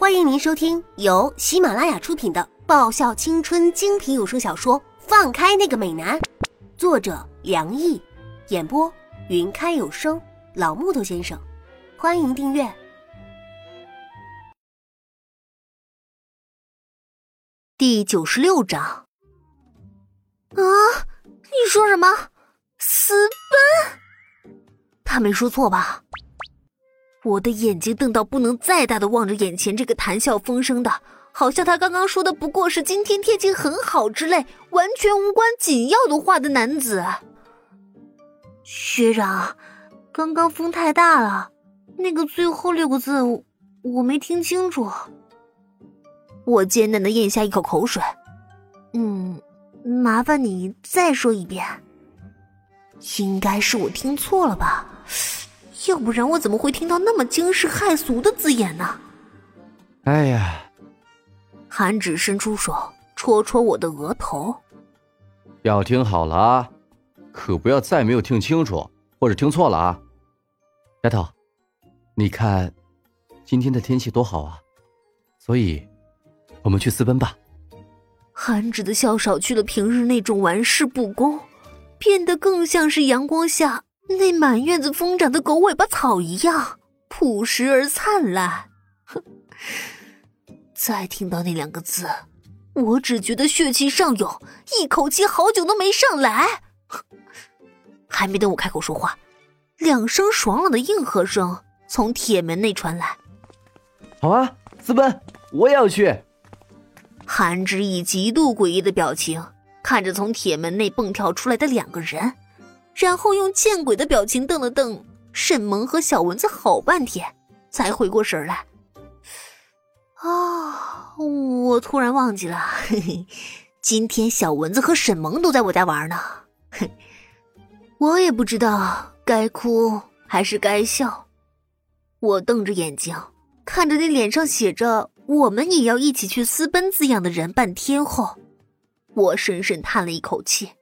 欢迎您收听由喜马拉雅出品的爆笑青春精品有声小说《放开那个美男》，作者梁毅，演播云开有声老木头先生。欢迎订阅第九十六章。啊！你说什么？私奔？他没说错吧？我的眼睛瞪到不能再大的望着眼前这个谈笑风生的，好像他刚刚说的不过是今天天气很好之类完全无关紧要的话的男子。学长，刚刚风太大了，那个最后六个字我没听清楚。我艰难的咽下一口口水，嗯，麻烦你再说一遍。应该是我听错了吧。要不然我怎么会听到那么惊世骇俗的字眼呢？哎呀！韩芷伸出手戳戳我的额头，要听好了啊，可不要再没有听清楚或者听错了啊！丫头，你看今天的天气多好啊，所以我们去私奔吧。韩芷的笑少去了平日那种玩世不恭，变得更像是阳光下。那满院子疯长的狗尾巴草一样朴实而灿烂。哼！再听到那两个字，我只觉得血气上涌，一口气好久都没上来。还没等我开口说话，两声爽朗的应和声从铁门内传来。好啊，私奔！我也要去。韩之以极度诡异的表情看着从铁门内蹦跳出来的两个人。然后用见鬼的表情瞪了瞪沈萌和小蚊子好半天，才回过神来。啊，我突然忘记了，嘿嘿，今天小蚊子和沈萌都在我家玩呢。嘿，我也不知道该哭还是该笑。我瞪着眼睛看着那脸上写着“我们也要一起去私奔”字样的人半天后，我深深叹了一口气。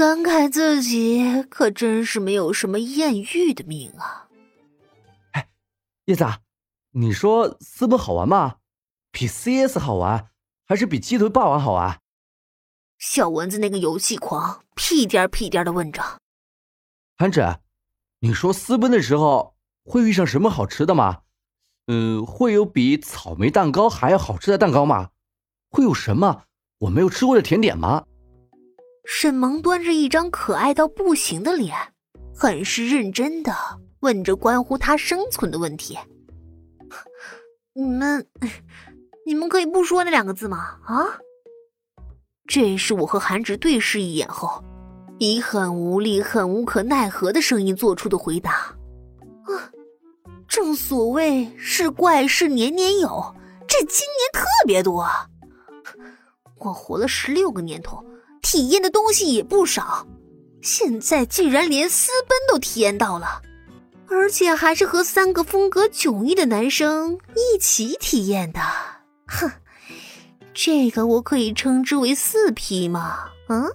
感慨自己可真是没有什么艳遇的命啊！哎，叶子，你说私奔好玩吗？比 CS 好玩，还是比鸡腿霸王好玩？小蚊子那个游戏狂屁颠屁颠的问着。韩芷，你说私奔的时候会遇上什么好吃的吗？嗯，会有比草莓蛋糕还要好吃的蛋糕吗？会有什么我没有吃过的甜点吗？沈萌端着一张可爱到不行的脸，很是认真的问着关乎他生存的问题。你们，你们可以不说那两个字吗？啊？这是我和韩直对视一眼后，以很无力、很无可奈何的声音做出的回答。啊，正所谓是怪事年年有，这今年特别多。我活了十六个年头。体验的东西也不少，现在竟然连私奔都体验到了，而且还是和三个风格迥异的男生一起体验的。哼，这个我可以称之为四 P 吗？嗯。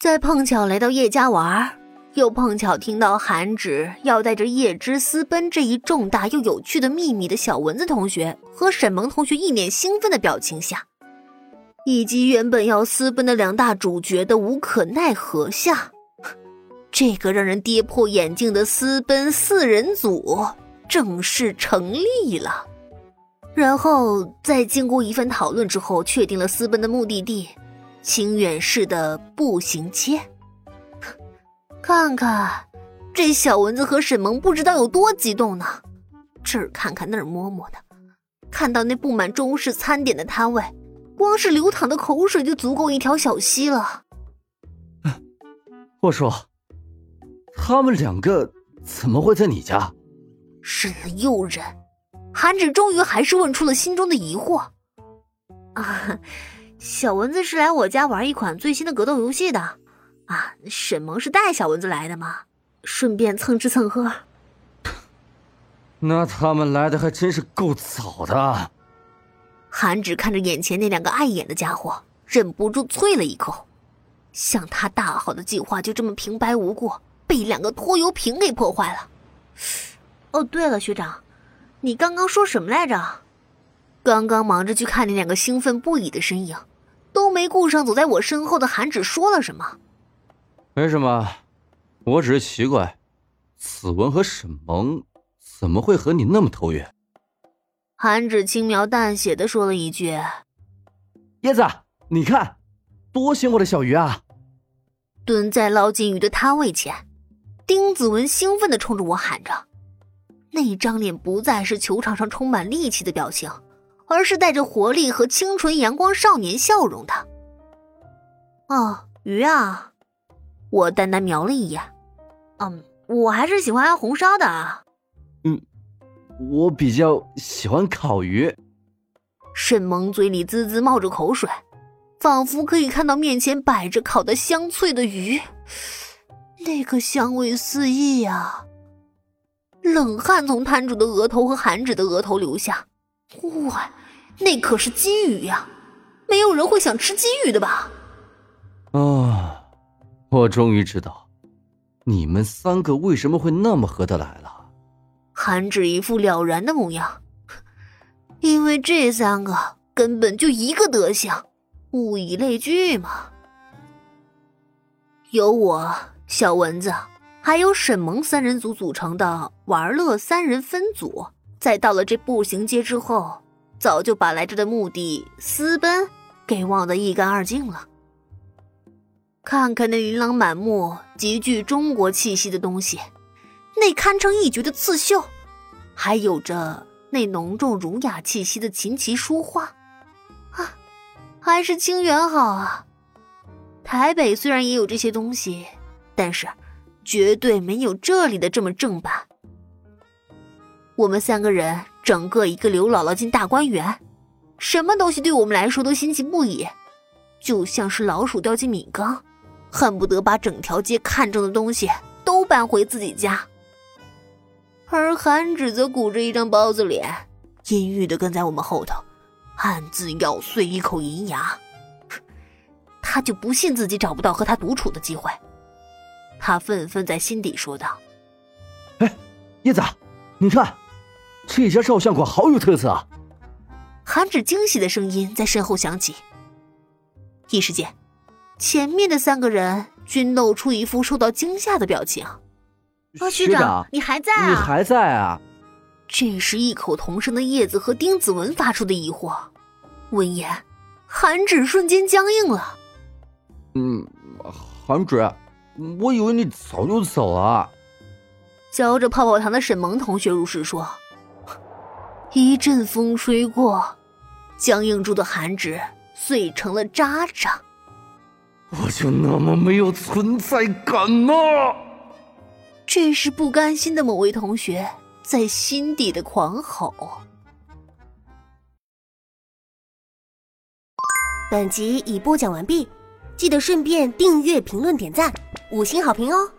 再碰巧来到叶家玩，又碰巧听到韩芷要带着叶之私奔这一重大又有趣的秘密的小蚊子同学和沈萌同学一脸兴奋的表情下。以及原本要私奔的两大主角的无可奈何下，这个让人跌破眼镜的私奔四人组正式成立了。然后在经过一番讨论之后，确定了私奔的目的地——清远市的步行街。看看这小蚊子和沈萌不知道有多激动呢，这儿看看那儿摸摸的，看到那布满中式餐点的摊位。光是流淌的口水就足够一条小溪了。我说，他们两个怎么会在你家？忍了又忍，韩芷终于还是问出了心中的疑惑。啊，小蚊子是来我家玩一款最新的格斗游戏的。啊，沈萌是带小蚊子来的吗？顺便蹭吃蹭喝。那他们来的还真是够早的。韩芷看着眼前那两个碍眼的家伙，忍不住啐了一口。像他大好的计划就这么平白无故被两个拖油瓶给破坏了。哦，对了，学长，你刚刚说什么来着？刚刚忙着去看那两个兴奋不已的身影，都没顾上走在我身后的韩芷说了什么。没什么，我只是奇怪，子文和沈萌怎么会和你那么投缘？韩芷轻描淡写的说了一句：“叶子，你看，多醒目的小鱼啊！”蹲在捞金鱼的摊位前，丁子文兴奋的冲着我喊着，那张脸不再是球场上充满戾气的表情，而是带着活力和清纯阳光少年笑容的。哦，鱼啊！我淡淡瞄了一眼，嗯，我还是喜欢红烧的。嗯，我比较喜欢烤鱼。沈萌嘴里滋滋冒着口水。仿佛可以看到面前摆着烤的香脆的鱼，那个香味四溢呀！冷汗从摊主的额头和韩芷的额头流下。哇，那可是金鱼呀！没有人会想吃金鱼的吧？啊，我终于知道，你们三个为什么会那么合得来了。韩芷一副了然的模样，因为这三个根本就一个德行。物以类聚嘛，由我、小蚊子还有沈萌三人组组成的玩乐三人分组，在到了这步行街之后，早就把来这的目的私奔给忘得一干二净了。看看那琳琅满目、极具中国气息的东西，那堪称一绝的刺绣，还有着那浓重儒雅气息的琴棋书画，啊！还是清远好啊！台北虽然也有这些东西，但是绝对没有这里的这么正版。我们三个人整个一个刘姥姥进大观园，什么东西对我们来说都新奇不已，就像是老鼠掉进米缸，恨不得把整条街看中的东西都搬回自己家。而韩芷则鼓着一张包子脸，阴郁的跟在我们后头。暗自咬碎一口银牙，他就不信自己找不到和他独处的机会。他愤愤在心底说道：“哎，叶子，你看，这家照相馆好有特色啊！”韩芷惊喜的声音在身后响起。一时间，前面的三个人均露出一副受到惊吓的表情。学长，你还在啊？你还在啊？这时，异口同声的叶子和丁子文发出的疑惑。闻言，韩芷瞬间僵硬了。嗯，韩芷，我以为你早就走了。嚼着泡泡糖的沈萌同学如是说。一阵风吹过，僵硬住的韩芷碎成了渣渣。我就那么没有存在感吗？这是不甘心的某位同学。在心底的狂吼。本集已播讲完毕，记得顺便订阅、评论、点赞、五星好评哦！